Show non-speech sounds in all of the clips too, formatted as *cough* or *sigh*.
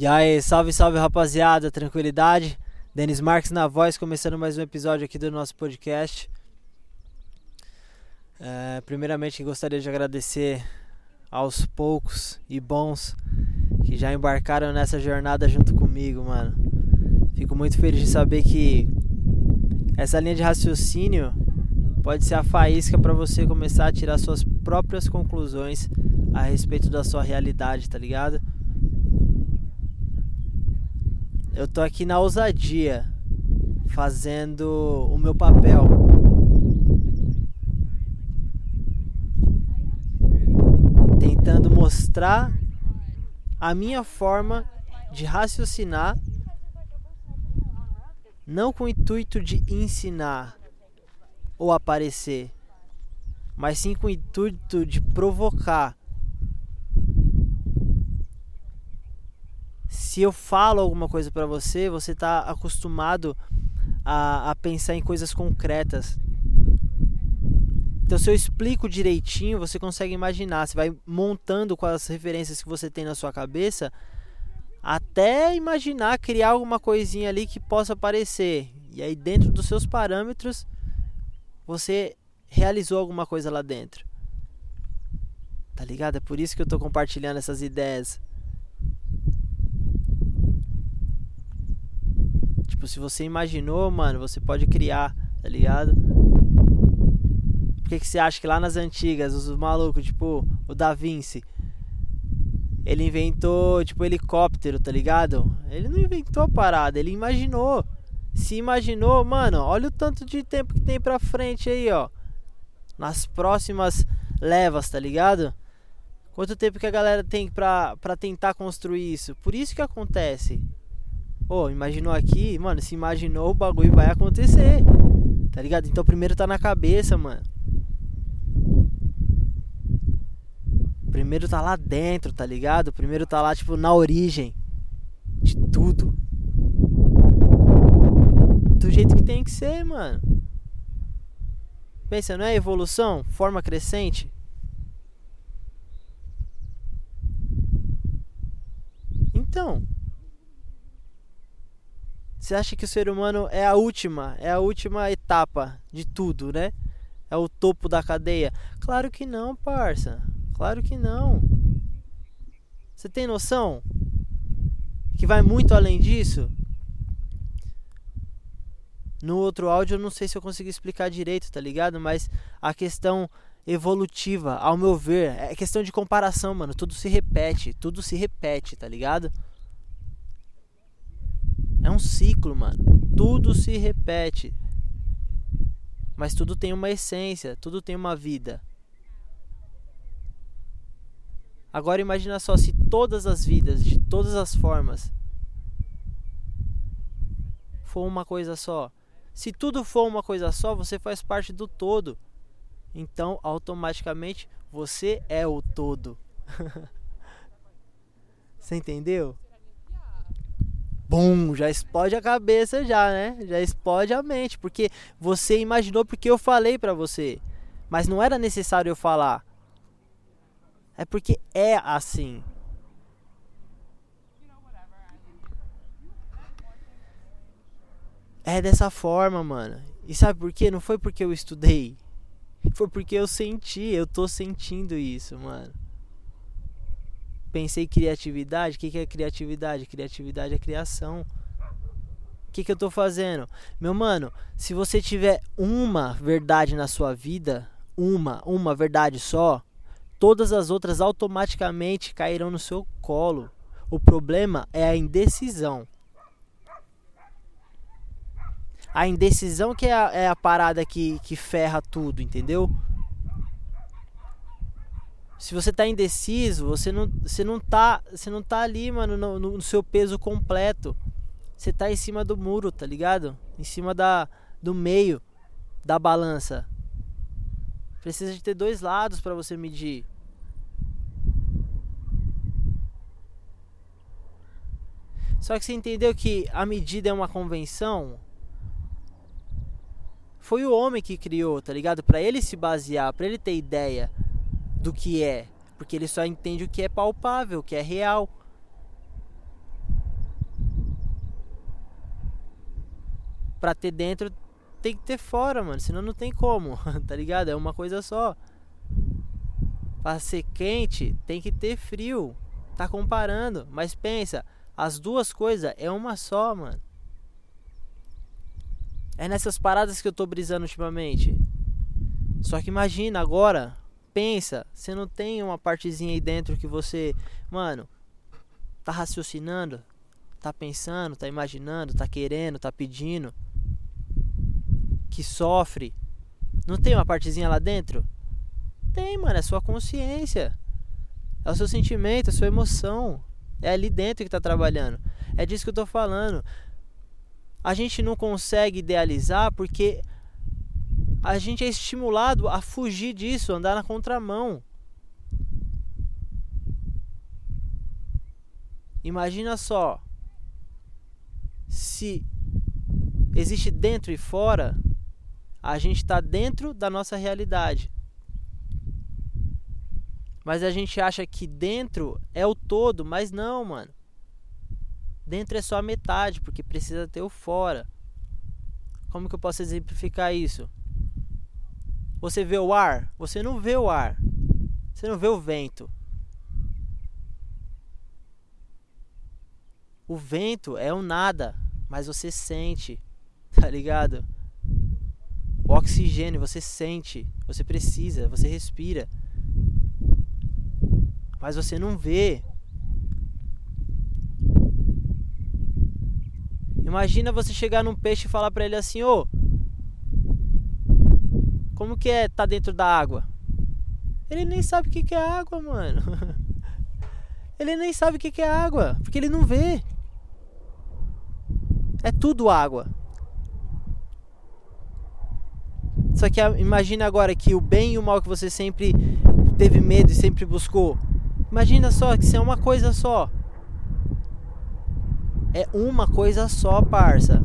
E aí, salve, salve rapaziada, tranquilidade? Denis Marques na voz, começando mais um episódio aqui do nosso podcast. É, primeiramente, gostaria de agradecer aos poucos e bons que já embarcaram nessa jornada junto comigo, mano. Fico muito feliz de saber que essa linha de raciocínio pode ser a faísca para você começar a tirar suas próprias conclusões a respeito da sua realidade, tá ligado? Eu tô aqui na ousadia, fazendo o meu papel. Tentando mostrar a minha forma de raciocinar, não com o intuito de ensinar ou aparecer, mas sim com o intuito de provocar se eu falo alguma coisa para você, você está acostumado a, a pensar em coisas concretas. Então, se eu explico direitinho, você consegue imaginar. Você vai montando com as referências que você tem na sua cabeça, até imaginar criar alguma coisinha ali que possa aparecer. E aí, dentro dos seus parâmetros, você realizou alguma coisa lá dentro. Tá ligado? É por isso que eu tô compartilhando essas ideias. Tipo, se você imaginou, mano, você pode criar, tá ligado? Por que, que você acha que lá nas antigas, os malucos, tipo, o Da Vinci, ele inventou, tipo, helicóptero, tá ligado? Ele não inventou a parada, ele imaginou. Se imaginou, mano, olha o tanto de tempo que tem pra frente aí, ó. Nas próximas levas, tá ligado? Quanto tempo que a galera tem pra, pra tentar construir isso? Por isso que acontece. Pô, imaginou aqui, mano, se imaginou, o bagulho vai acontecer. Tá ligado? Então primeiro tá na cabeça, mano. Primeiro tá lá dentro, tá ligado? Primeiro tá lá, tipo, na origem de tudo. Do jeito que tem que ser, mano. Pensa, não é evolução? Forma crescente? Então, você acha que o ser humano é a última, é a última etapa de tudo, né? É o topo da cadeia? Claro que não, parça. Claro que não. Você tem noção que vai muito além disso? No outro áudio eu não sei se eu consegui explicar direito, tá ligado? Mas a questão evolutiva, ao meu ver, é questão de comparação, mano. Tudo se repete, tudo se repete, tá ligado? É um ciclo, mano. Tudo se repete. Mas tudo tem uma essência, tudo tem uma vida. Agora imagina só se todas as vidas, de todas as formas, for uma coisa só. Se tudo for uma coisa só, você faz parte do todo. Então, automaticamente, você é o todo. *laughs* você entendeu? Bum, já explode a cabeça já, né? Já explode a mente, porque você imaginou porque eu falei para você, mas não era necessário eu falar. É porque é assim. É dessa forma, mano. E sabe por quê? Não foi porque eu estudei. Foi porque eu senti, eu tô sentindo isso, mano pensei criatividade. O que, que é criatividade? Criatividade é criação. O que, que eu tô fazendo? Meu mano, se você tiver uma verdade na sua vida, uma, uma verdade só, todas as outras automaticamente cairão no seu colo. O problema é a indecisão. A indecisão que é a, é a parada que, que ferra tudo, entendeu? Se você tá indeciso, você não, você não tá, você não tá ali, mano, no, no, seu peso completo. Você tá em cima do muro, tá ligado? Em cima da do meio da balança. Precisa de ter dois lados para você medir. Só que você entendeu que a medida é uma convenção? Foi o homem que criou, tá ligado? Para ele se basear, para ele ter ideia do que é, porque ele só entende o que é palpável, o que é real. Pra ter dentro tem que ter fora, mano, senão não tem como, *laughs* tá ligado? É uma coisa só. Pra ser quente tem que ter frio. Tá comparando, mas pensa, as duas coisas é uma só, mano. É nessas paradas que eu tô brisando ultimamente. Só que imagina agora, pensa, você não tem uma partezinha aí dentro que você, mano, tá raciocinando, tá pensando, tá imaginando, tá querendo, tá pedindo, que sofre. Não tem uma partezinha lá dentro? Tem, mano, é sua consciência. É o seu sentimento, é a sua emoção. É ali dentro que tá trabalhando. É disso que eu tô falando. A gente não consegue idealizar porque a gente é estimulado a fugir disso, andar na contramão. Imagina só se existe dentro e fora, a gente está dentro da nossa realidade. Mas a gente acha que dentro é o todo, mas não, mano. Dentro é só a metade, porque precisa ter o fora. Como que eu posso exemplificar isso? Você vê o ar? Você não vê o ar. Você não vê o vento. O vento é um nada, mas você sente, tá ligado? O oxigênio você sente, você precisa, você respira. Mas você não vê. Imagina você chegar num peixe e falar para ele assim: "Ô, como que é tá dentro da água?" Ele nem sabe o que que é água, mano. *laughs* Ele nem sabe o que que é água, porque ele não vê. É tudo água. Só que imagina agora que o bem e o mal que você sempre teve medo e sempre buscou. Imagina só que isso é uma coisa só. É uma coisa só, parça.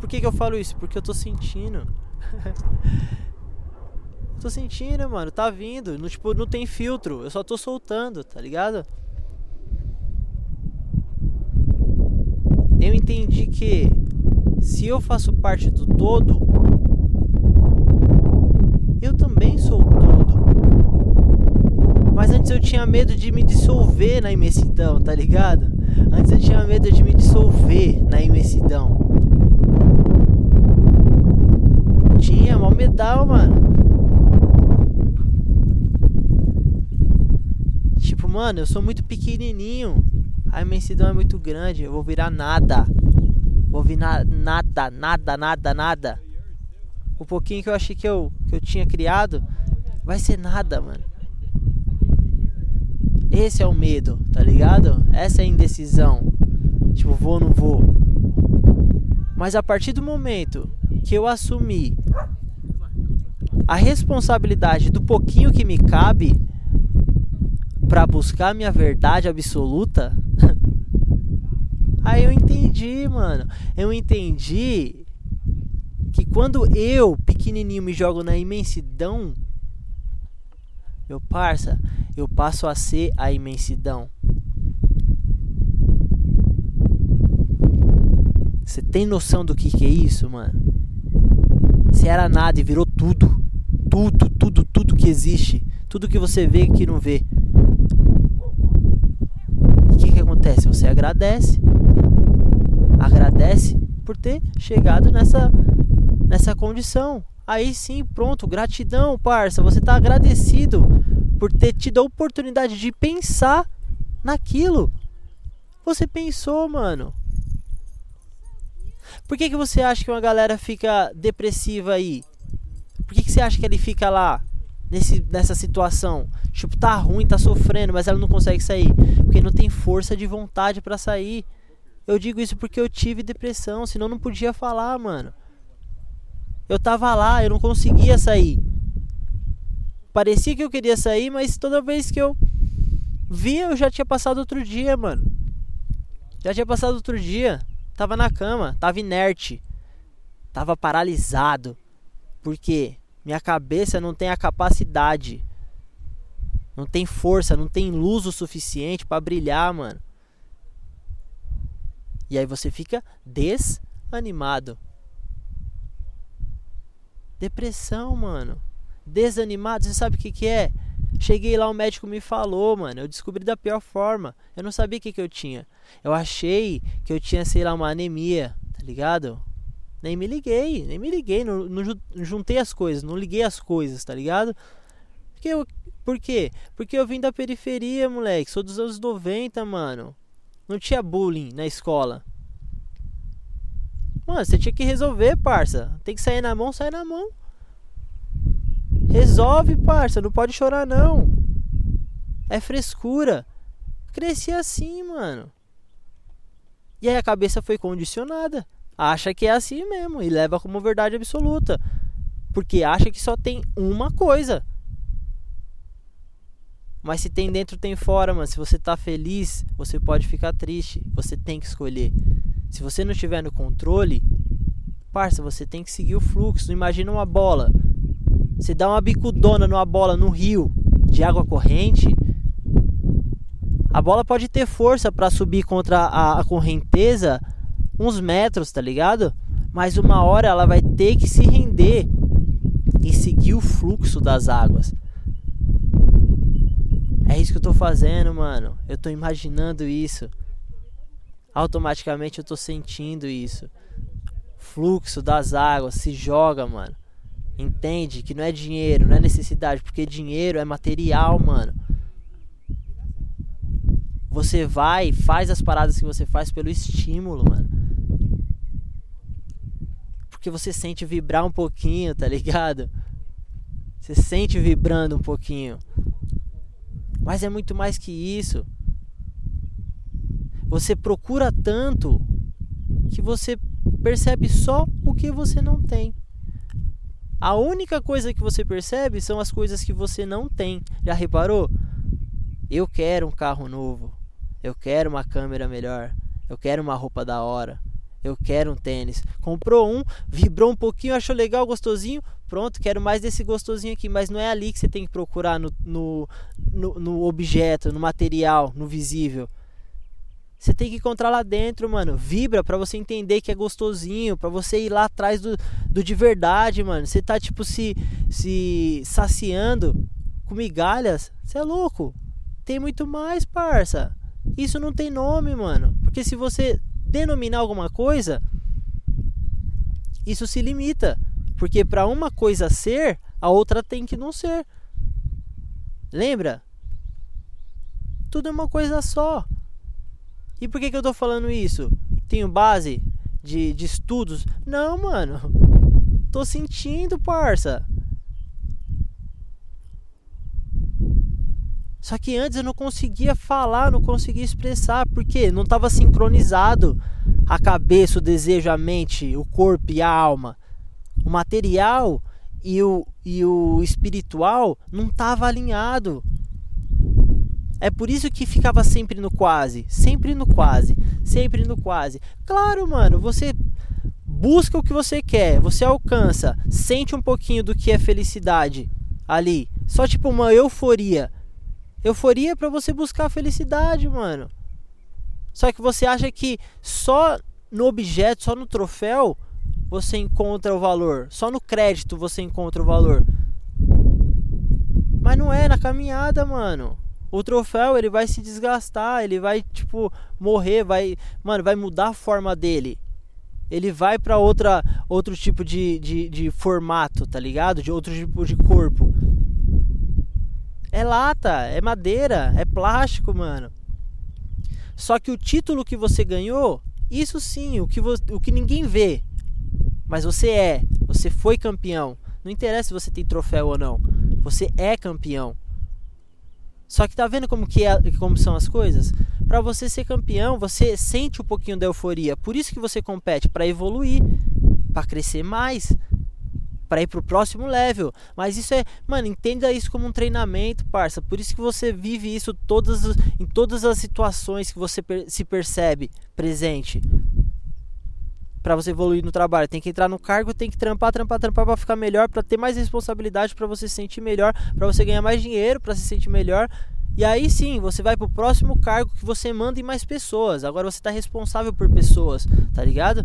Por que, que eu falo isso? Porque eu tô sentindo. *laughs* tô sentindo, mano. Tá vindo. No, tipo, não tem filtro. Eu só tô soltando, tá ligado? eu entendi que se eu faço parte do todo, eu também sou o todo. Mas antes eu tinha medo de me dissolver na imensidão, tá ligado? Antes eu tinha medo de me dissolver na imensidão. Tinha, mal medal, mano. Tipo, mano, eu sou muito pequenininho a imensidão é muito grande, eu vou virar nada. Vou virar nada, nada, nada, nada. O pouquinho que eu achei que eu, que eu tinha criado vai ser nada, mano. Esse é o medo, tá ligado? Essa é a indecisão. Tipo, vou ou não vou. Mas a partir do momento que eu assumi a responsabilidade do pouquinho que me cabe para buscar minha verdade absoluta, Aí eu entendi, mano. Eu entendi que quando eu, pequenininho, me jogo na imensidão, meu parça, eu passo a ser a imensidão. Você tem noção do que, que é isso, mano? Você era nada e virou tudo. Tudo, tudo, tudo que existe. Tudo que você vê e que não vê. O que, que acontece? Você agradece agradece por ter chegado nessa, nessa condição. Aí sim, pronto, gratidão, parça. Você está agradecido por ter tido a oportunidade de pensar naquilo. Você pensou, mano. Por que, que você acha que uma galera fica depressiva aí? Por que, que você acha que ele fica lá nesse, nessa situação? Tipo, tá ruim, tá sofrendo, mas ela não consegue sair. Porque não tem força de vontade para sair. Eu digo isso porque eu tive depressão, senão não podia falar, mano. Eu tava lá, eu não conseguia sair. Parecia que eu queria sair, mas toda vez que eu via, eu já tinha passado outro dia, mano. Já tinha passado outro dia. Tava na cama, tava inerte. Tava paralisado. Porque minha cabeça não tem a capacidade. Não tem força, não tem luz o suficiente para brilhar, mano. E aí você fica desanimado. Depressão, mano. Desanimado, você sabe o que, que é? Cheguei lá, o médico me falou, mano. Eu descobri da pior forma. Eu não sabia o que, que eu tinha. Eu achei que eu tinha, sei lá, uma anemia, tá ligado? Nem me liguei, nem me liguei. Não, não juntei as coisas, não liguei as coisas, tá ligado? Porque eu, por quê? Porque eu vim da periferia, moleque. Sou dos anos 90, mano. Não tinha bullying na escola. Mano, você tinha que resolver, parça. Tem que sair na mão, sai na mão. Resolve, parça. Não pode chorar, não. É frescura. Cresci assim, mano. E aí a cabeça foi condicionada. Acha que é assim mesmo e leva como verdade absoluta. Porque acha que só tem uma coisa. Mas se tem dentro, tem fora, mano. Se você tá feliz, você pode ficar triste. Você tem que escolher. Se você não estiver no controle, parça, você tem que seguir o fluxo. Imagina uma bola. Você dá uma bicudona numa bola no rio de água corrente, a bola pode ter força para subir contra a, a correnteza uns metros, tá ligado? Mas uma hora ela vai ter que se render e seguir o fluxo das águas. É isso que eu tô fazendo, mano. Eu tô imaginando isso. Automaticamente eu tô sentindo isso. Fluxo das águas se joga, mano. Entende que não é dinheiro, não é necessidade, porque dinheiro é material, mano. Você vai, faz as paradas que você faz pelo estímulo, mano. Porque você sente vibrar um pouquinho, tá ligado? Você sente vibrando um pouquinho. Mas é muito mais que isso. Você procura tanto que você percebe só o que você não tem. A única coisa que você percebe são as coisas que você não tem. Já reparou? Eu quero um carro novo. Eu quero uma câmera melhor. Eu quero uma roupa da hora. Eu quero um tênis. Comprou um, vibrou um pouquinho, achou legal, gostosinho. Pronto, quero mais desse gostosinho aqui. Mas não é ali que você tem que procurar no, no, no, no objeto, no material, no visível. Você tem que encontrar lá dentro, mano. Vibra para você entender que é gostosinho, para você ir lá atrás do, do de verdade, mano. Você tá tipo se se saciando com migalhas. Você é louco. Tem muito mais, parça. Isso não tem nome, mano. Porque se você denominar alguma coisa, isso se limita. Porque para uma coisa ser, a outra tem que não ser. Lembra? Tudo é uma coisa só. E por que, que eu tô falando isso? Tenho base de, de estudos? Não, mano. Tô sentindo, parça. Só que antes eu não conseguia falar, não conseguia expressar, porque não estava sincronizado a cabeça, o desejo, a mente, o corpo e a alma. O material e o, e o espiritual não estava alinhado. É por isso que ficava sempre no quase, sempre no quase, sempre no quase. Claro, mano, você busca o que você quer, você alcança, sente um pouquinho do que é felicidade ali. Só tipo uma euforia. Euforia é para você buscar a felicidade, mano. Só que você acha que só no objeto, só no troféu, você encontra o valor. Só no crédito você encontra o valor. Mas não é na caminhada, mano o troféu ele vai se desgastar, ele vai tipo morrer, vai, mano, vai mudar a forma dele. Ele vai para outra outro tipo de, de, de formato, tá ligado? De outro tipo de corpo. É lata, é madeira, é plástico, mano. Só que o título que você ganhou, isso sim, o que, o que ninguém vê. Mas você é, você foi campeão. Não interessa se você tem troféu ou não. Você é campeão. Só que tá vendo como que é, como são as coisas? Para você ser campeão, você sente um pouquinho da euforia. Por isso que você compete para evoluir, para crescer mais, para ir pro próximo level. Mas isso é, mano, entenda isso como um treinamento, parça. Por isso que você vive isso todas em todas as situações que você se percebe presente para você evoluir no trabalho. Tem que entrar no cargo, tem que trampar, trampar, trampar para ficar melhor, para ter mais responsabilidade, para você se sentir melhor, para você ganhar mais dinheiro, para se sentir melhor. E aí sim, você vai pro próximo cargo que você manda em mais pessoas. Agora você tá responsável por pessoas, tá ligado?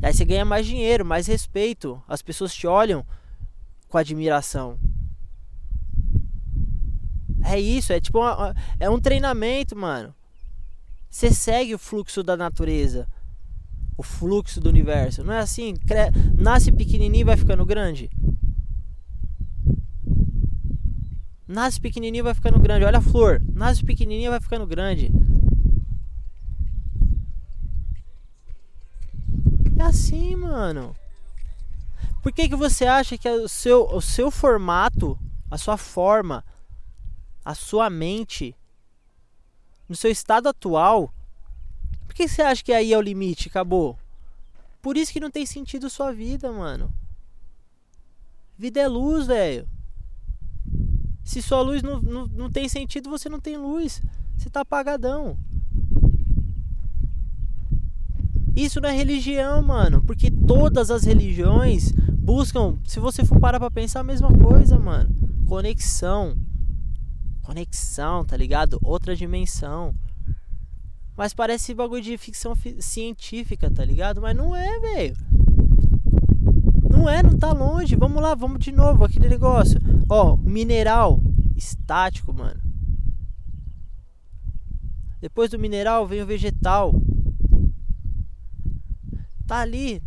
E aí você ganha mais dinheiro, mais respeito. As pessoas te olham com admiração. É isso, é tipo uma, é um treinamento, mano. Você segue o fluxo da natureza, o fluxo do universo. Não é assim, nasce pequenininho e vai ficando grande. Nasce pequenininho vai ficando grande. Olha a flor, nasce pequenininho e vai ficando grande. É assim, mano. Por que, que você acha que o seu, o seu formato, a sua forma, a sua mente, no seu estado atual, por que você acha que aí é o limite? Acabou. Por isso que não tem sentido sua vida, mano. Vida é luz, velho. Se sua luz não, não, não tem sentido, você não tem luz. Você tá apagadão. Isso não é religião, mano. Porque todas as religiões buscam, se você for parar pra pensar, a mesma coisa, mano. Conexão. Conexão, tá ligado? Outra dimensão. Mas parece bagulho de ficção científica, tá ligado? Mas não é, velho. Não é, não tá longe. Vamos lá, vamos de novo aquele negócio. Ó, mineral estático, mano. Depois do mineral vem o vegetal. Tá ali,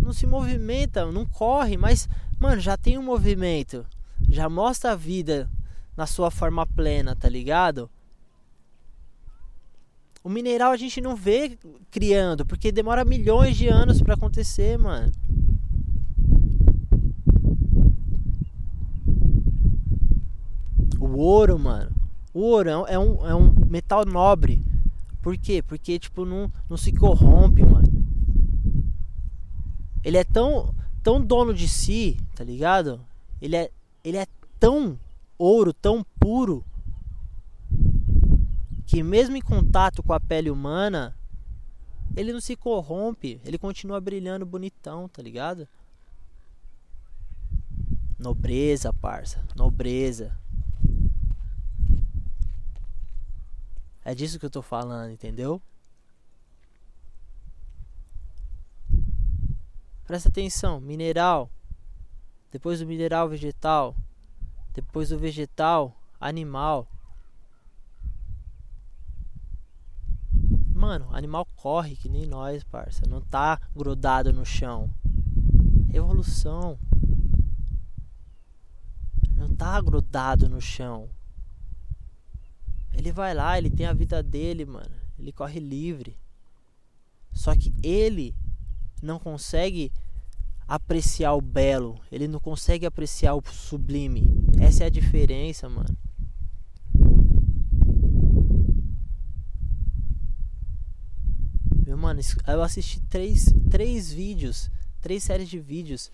não se movimenta, não corre, mas mano, já tem um movimento. Já mostra a vida na sua forma plena, tá ligado? O mineral a gente não vê criando, porque demora milhões de anos para acontecer, mano. O ouro, mano. O ouro é um, é um metal nobre. Por quê? Porque, tipo, não, não se corrompe, mano. Ele é tão, tão dono de si, tá ligado? Ele é, ele é tão ouro tão puro que mesmo em contato com a pele humana, ele não se corrompe, ele continua brilhando bonitão, tá ligado? Nobreza, parça, nobreza. É disso que eu tô falando, entendeu? Presta atenção, mineral. Depois do mineral, vegetal. Depois do vegetal, animal. Mano, animal corre que nem nós, parça. Não tá grudado no chão. Evolução. Não tá grudado no chão. Ele vai lá, ele tem a vida dele, mano. Ele corre livre. Só que ele não consegue apreciar o belo, ele não consegue apreciar o sublime. Essa é a diferença, mano. Meu mano, eu assisti três, três vídeos, três séries de vídeos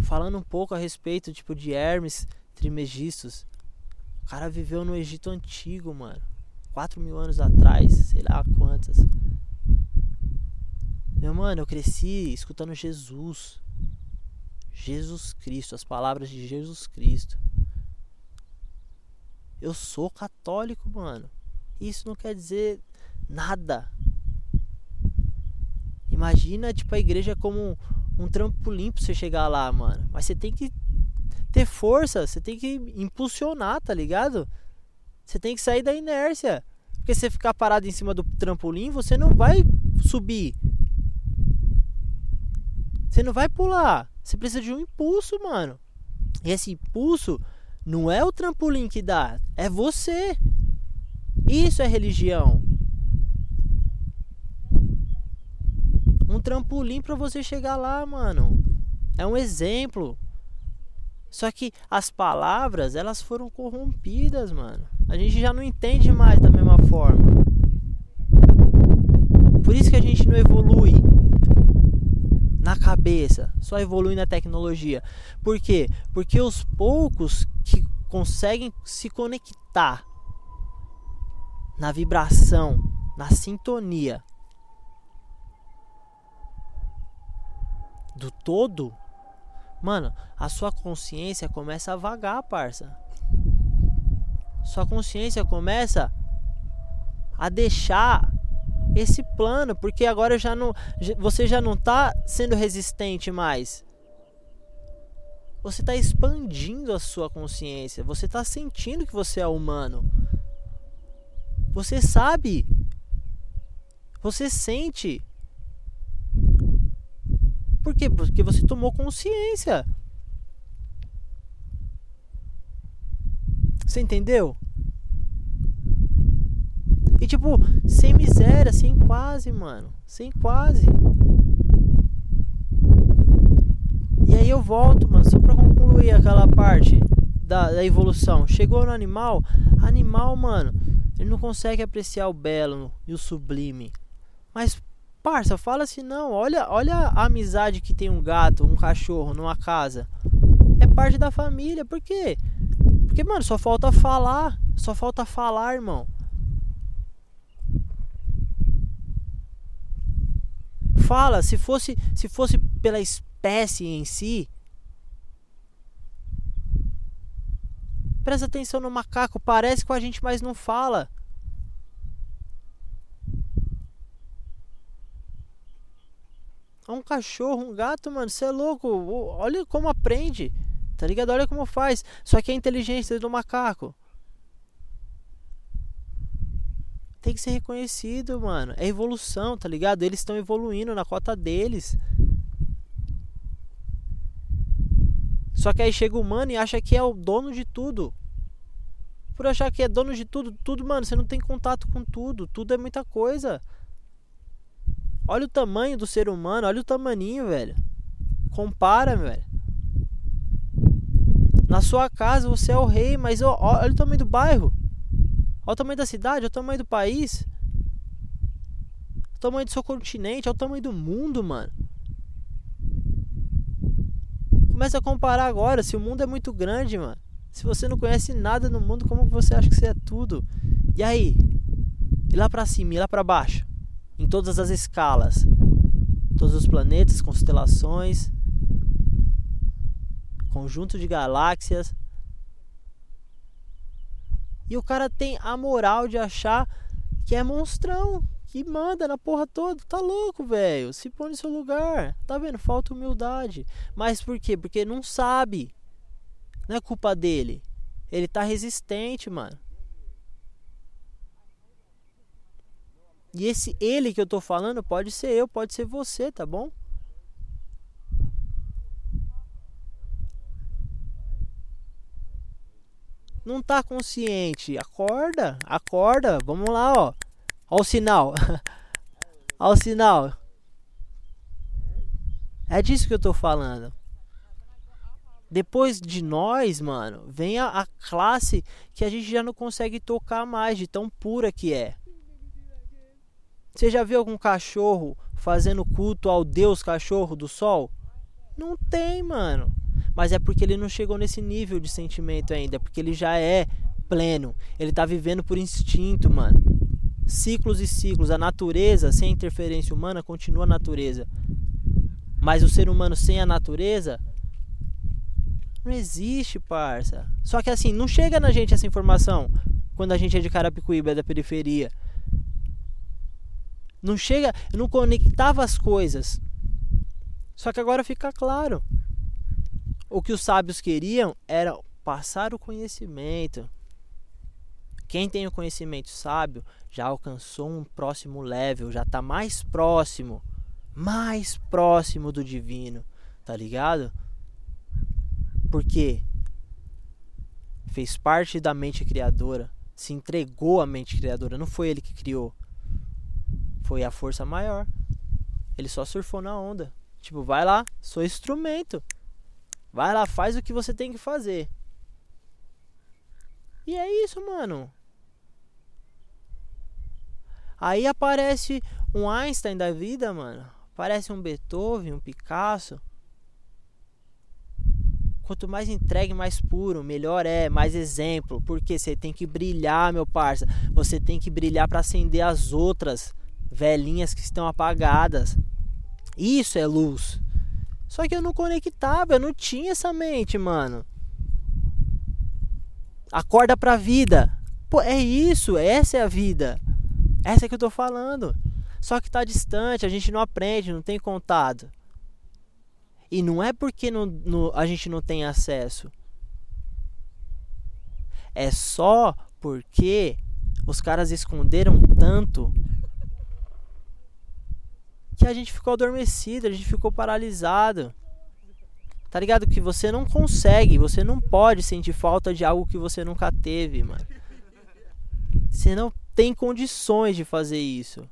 falando um pouco a respeito, tipo, de Hermes Trimegistus. O cara viveu no Egito Antigo, mano. quatro mil anos atrás, sei lá quantas. Meu mano, eu cresci escutando Jesus. Jesus Cristo, as palavras de Jesus Cristo. Eu sou católico, mano. Isso não quer dizer nada. Imagina, tipo, a igreja como um, um trampolim pra você chegar lá, mano. Mas você tem que ter força, você tem que impulsionar, tá ligado? Você tem que sair da inércia. Porque se você ficar parado em cima do trampolim, você não vai subir. Você não vai pular. Você precisa de um impulso, mano. E esse impulso não é o trampolim que dá, é você. Isso é religião. Um trampolim para você chegar lá, mano. É um exemplo. Só que as palavras, elas foram corrompidas, mano. A gente já não entende mais da mesma forma. Por isso que a gente não evolui na cabeça, só evolui na tecnologia. Por quê? Porque os poucos que conseguem se conectar na vibração, na sintonia do todo, mano, a sua consciência começa a vagar, parça. sua consciência começa a deixar esse plano, porque agora já não, você já não está sendo resistente mais. Você está expandindo a sua consciência, você está sentindo que você é humano. Você sabe, você sente. Por quê? Porque você tomou consciência. Você entendeu? E tipo, sem miséria, sem quase, mano. Sem quase. E aí eu volto, mano, só pra concluir aquela parte da, da evolução. Chegou no animal, animal, mano, ele não consegue apreciar o belo e o sublime. Mas, parça, fala assim, não, olha, olha a amizade que tem um gato, um cachorro numa casa. É parte da família, por quê? Porque, mano, só falta falar. Só falta falar, irmão. Fala, se fosse, se fosse pela espécie em si. Presta atenção no macaco, parece com a gente, mas não fala. É um cachorro, um gato, mano, você é louco. Olha como aprende. Tá ligado? Olha como faz. Só que a inteligência do macaco. Tem que ser reconhecido, mano. É evolução, tá ligado? Eles estão evoluindo na cota deles. Só que aí chega o humano e acha que é o dono de tudo. Por achar que é dono de tudo, tudo, mano, você não tem contato com tudo. Tudo é muita coisa. Olha o tamanho do ser humano, olha o tamaninho, velho. Compara, velho. Na sua casa você é o rei, mas olha o tamanho do bairro. Olha o tamanho da cidade, olha o tamanho do país. O tamanho do seu continente, olha o tamanho do mundo, mano. Começa a comparar agora, se o mundo é muito grande, mano. Se você não conhece nada no mundo, como você acha que você é tudo? E aí? E lá pra cima, e lá pra baixo? Em todas as escalas. Todos os planetas, constelações, conjunto de galáxias. E o cara tem a moral de achar que é monstrão, que manda na porra toda. Tá louco, velho. Se põe no seu lugar. Tá vendo? Falta humildade. Mas por quê? Porque não sabe. Não é culpa dele. Ele tá resistente, mano. E esse ele que eu tô falando pode ser eu, pode ser você, tá bom? Não tá consciente. Acorda, acorda. Vamos lá, ó. Ó o sinal. *laughs* ó o sinal. É disso que eu tô falando. Depois de nós, mano, vem a, a, classe que a gente já não consegue tocar mais, de tão pura que é. Você já viu algum cachorro fazendo culto ao Deus cachorro do sol? Não tem, mano. Mas é porque ele não chegou nesse nível de sentimento ainda, é porque ele já é pleno. Ele tá vivendo por instinto, mano. Ciclos e ciclos. A natureza sem a interferência humana continua a natureza. Mas o ser humano sem a natureza não existe, parça. Só que assim, não chega na gente essa informação quando a gente é de Carapicuíba, é da periferia. Não chega, não conectava as coisas. Só que agora fica claro. O que os sábios queriam era passar o conhecimento. Quem tem o conhecimento sábio já alcançou um próximo level, já está mais próximo, mais próximo do divino, tá ligado? Porque fez parte da mente criadora, se entregou à mente criadora, não foi ele que criou. Foi a força maior. Ele só surfou na onda. Tipo, vai lá, sou instrumento. Vai lá, faz o que você tem que fazer. E é isso, mano. Aí aparece um Einstein da vida, mano. Aparece um Beethoven, um Picasso. Quanto mais entregue, mais puro, melhor é, mais exemplo. Porque você tem que brilhar, meu parça. Você tem que brilhar para acender as outras velhinhas que estão apagadas. Isso é luz. Só que eu não conectava, eu não tinha essa mente, mano. Acorda pra vida. Pô, é isso, essa é a vida. Essa é que eu tô falando. Só que tá distante, a gente não aprende, não tem contato. E não é porque a gente não tem acesso. É só porque os caras esconderam tanto a gente ficou adormecido, a gente ficou paralisado. Tá ligado? Que você não consegue, você não pode sentir falta de algo que você nunca teve, mano. Você não tem condições de fazer isso.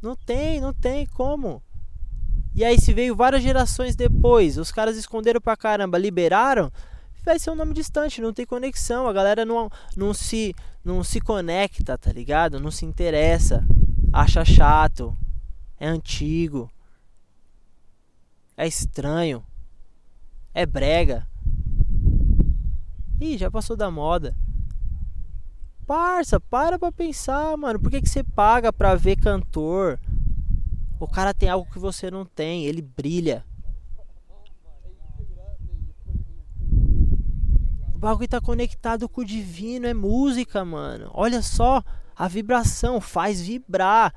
Não tem, não tem como. E aí se veio várias gerações depois, os caras esconderam pra caramba, liberaram, vai ser um nome distante, não tem conexão, a galera não, não se não se conecta, tá ligado? Não se interessa, acha chato, é antigo, é estranho, é brega. Ih, já passou da moda. Parça, para pra pensar, mano. Por que, que você paga pra ver cantor? O cara tem algo que você não tem, ele brilha. O bagulho tá conectado com o divino, é música, mano. Olha só, a vibração faz vibrar.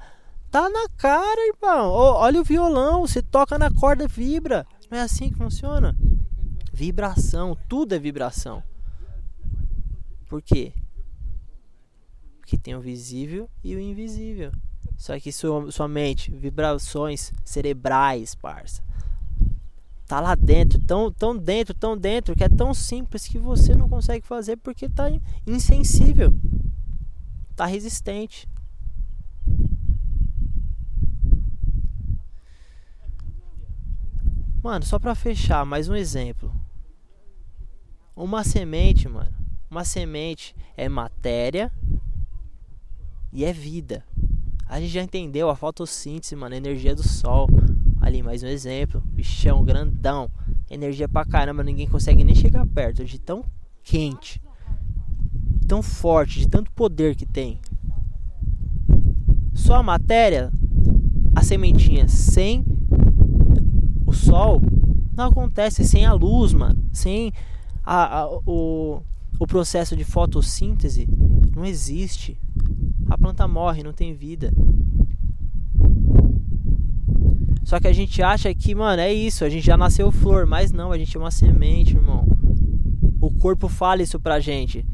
Tá na cara, irmão. olha o violão, você toca na corda, vibra. Não é assim que funciona? Vibração, tudo é vibração. Por quê? Porque tem o visível e o invisível. Só que sua, sua mente, vibrações cerebrais, parça. Tá lá dentro, tão, tão dentro, tão dentro, que é tão simples que você não consegue fazer porque tá insensível. Tá resistente. Mano, só pra fechar, mais um exemplo. Uma semente, mano. Uma semente é matéria e é vida. A gente já entendeu a fotossíntese, mano, a energia do sol. Ali, mais um exemplo. Bichão grandão. Energia pra caramba, ninguém consegue nem chegar perto de tão quente, tão forte, de tanto poder que tem. Só a matéria, a sementinha sem o sol, não acontece sem a luz, mano. Sem a, a, o, o processo de fotossíntese, não existe a planta morre, não tem vida. Só que a gente acha que, mano, é isso, a gente já nasceu flor, mas não, a gente é uma semente, irmão. O corpo fala isso pra gente.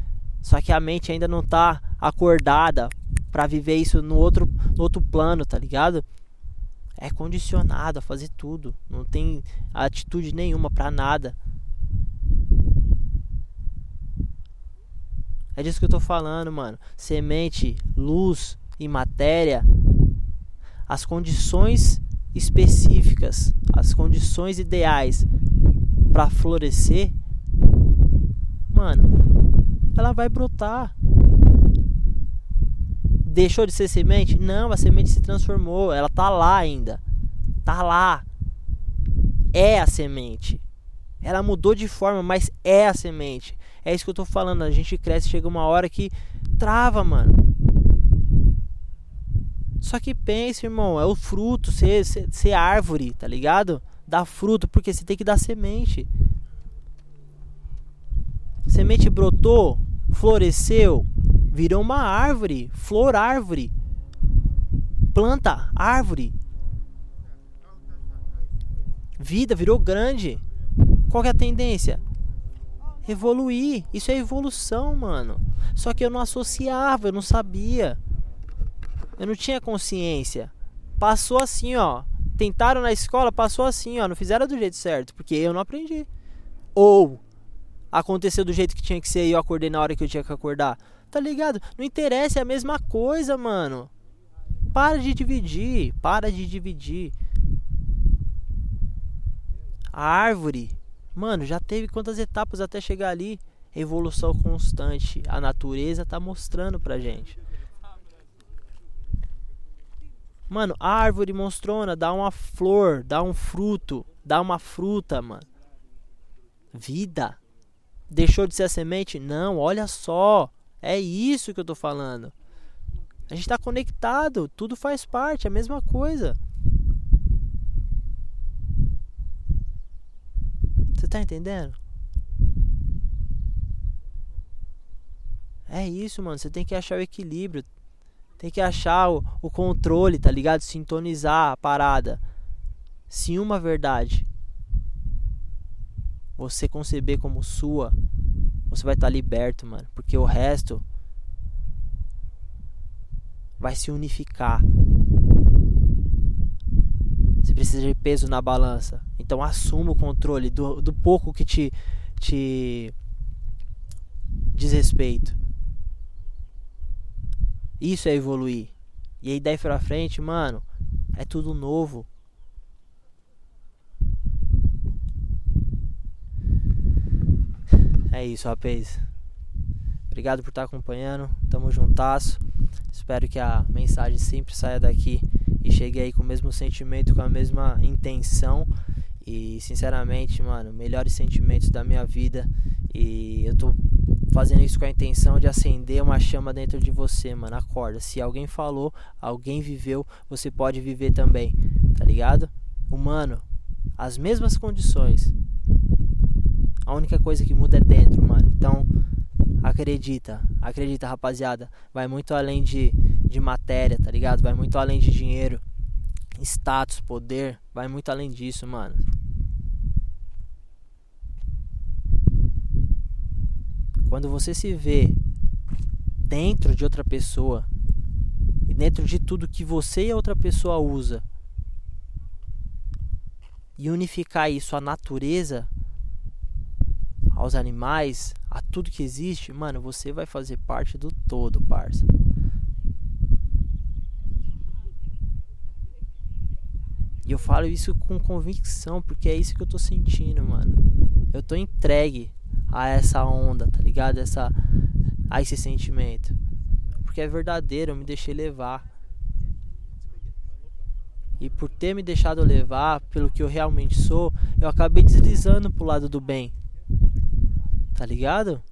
Só que a mente ainda não tá acordada para viver isso no outro, no outro plano, tá ligado? É condicionado a fazer tudo, não tem atitude nenhuma para nada. É disso que eu tô falando, mano. Semente, luz e matéria. As condições específicas, as condições ideais para florescer, mano, ela vai brotar. Deixou de ser semente? Não, a semente se transformou, ela tá lá ainda. Tá lá. É a semente. Ela mudou de forma, mas é a semente. É isso que eu tô falando. A gente cresce, chega uma hora que trava, mano. Só que pensa, irmão, é o fruto, ser, ser, ser árvore, tá ligado? Dar fruto, porque você tem que dar semente. Semente brotou, floresceu, virou uma árvore, flor árvore. Planta, árvore. Vida virou grande. Qual é a tendência? evoluir. Isso é evolução, mano. Só que eu não associava, eu não sabia. Eu não tinha consciência. Passou assim, ó. Tentaram na escola, passou assim, ó. Não fizeram do jeito certo, porque eu não aprendi. Ou aconteceu do jeito que tinha que ser e eu acordei na hora que eu tinha que acordar. Tá ligado? Não interessa, é a mesma coisa, mano. Para de dividir, para de dividir. A árvore Mano, já teve quantas etapas até chegar ali? Evolução constante. A natureza tá mostrando pra gente. Mano, árvore monstrona, dá uma flor, dá um fruto, dá uma fruta, mano. Vida. Deixou de ser a semente? Não, olha só. É isso que eu tô falando. A gente tá conectado, tudo faz parte, é a mesma coisa. Você tá entendendo? É isso, mano. Você tem que achar o equilíbrio. Tem que achar o, o controle, tá ligado? Sintonizar a parada. Se uma verdade você conceber como sua, você vai estar tá liberto, mano. Porque o resto vai se unificar. Você precisa de peso na balança. Então assuma o controle do, do pouco que te, te diz respeito. Isso é evoluir. E aí daí pra frente, mano, é tudo novo. É isso, rapaz. Obrigado por estar acompanhando. Tamo juntasso. Espero que a mensagem sempre saia daqui e chegue aí com o mesmo sentimento, com a mesma intenção. E sinceramente, mano, melhores sentimentos da minha vida. E eu tô fazendo isso com a intenção de acender uma chama dentro de você, mano. Acorda. Se alguém falou, alguém viveu, você pode viver também, tá ligado? Humano, as mesmas condições. A única coisa que muda é dentro, mano. Então, acredita, acredita, rapaziada. Vai muito além de, de matéria, tá ligado? Vai muito além de dinheiro, status, poder. Vai muito além disso, mano. Quando você se vê dentro de outra pessoa e dentro de tudo que você e a outra pessoa usa e unificar isso à natureza, aos animais, a tudo que existe, mano, você vai fazer parte do todo, parça. E eu falo isso com convicção, porque é isso que eu tô sentindo, mano. Eu tô entregue a essa onda, tá ligado? Essa, a esse sentimento. Porque é verdadeiro, eu me deixei levar. E por ter me deixado levar pelo que eu realmente sou, eu acabei deslizando pro lado do bem. Tá ligado?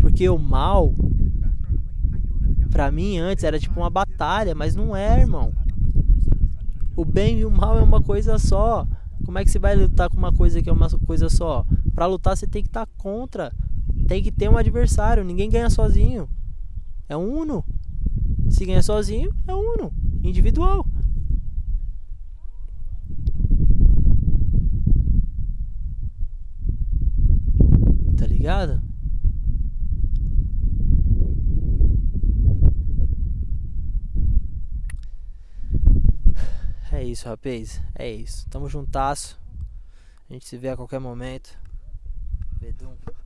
Porque o mal, pra mim antes era tipo uma batalha, mas não é, irmão. O bem e o mal é uma coisa só. Como é que você vai lutar com uma coisa que é uma coisa só? Para lutar você tem que estar tá contra. Tem que ter um adversário. Ninguém ganha sozinho. É um uno. Se ganha sozinho, é uno. Individual. Tá ligado? É isso, rapaz. É isso. Tamo juntasso. A gente se vê a qualquer momento. vais donc.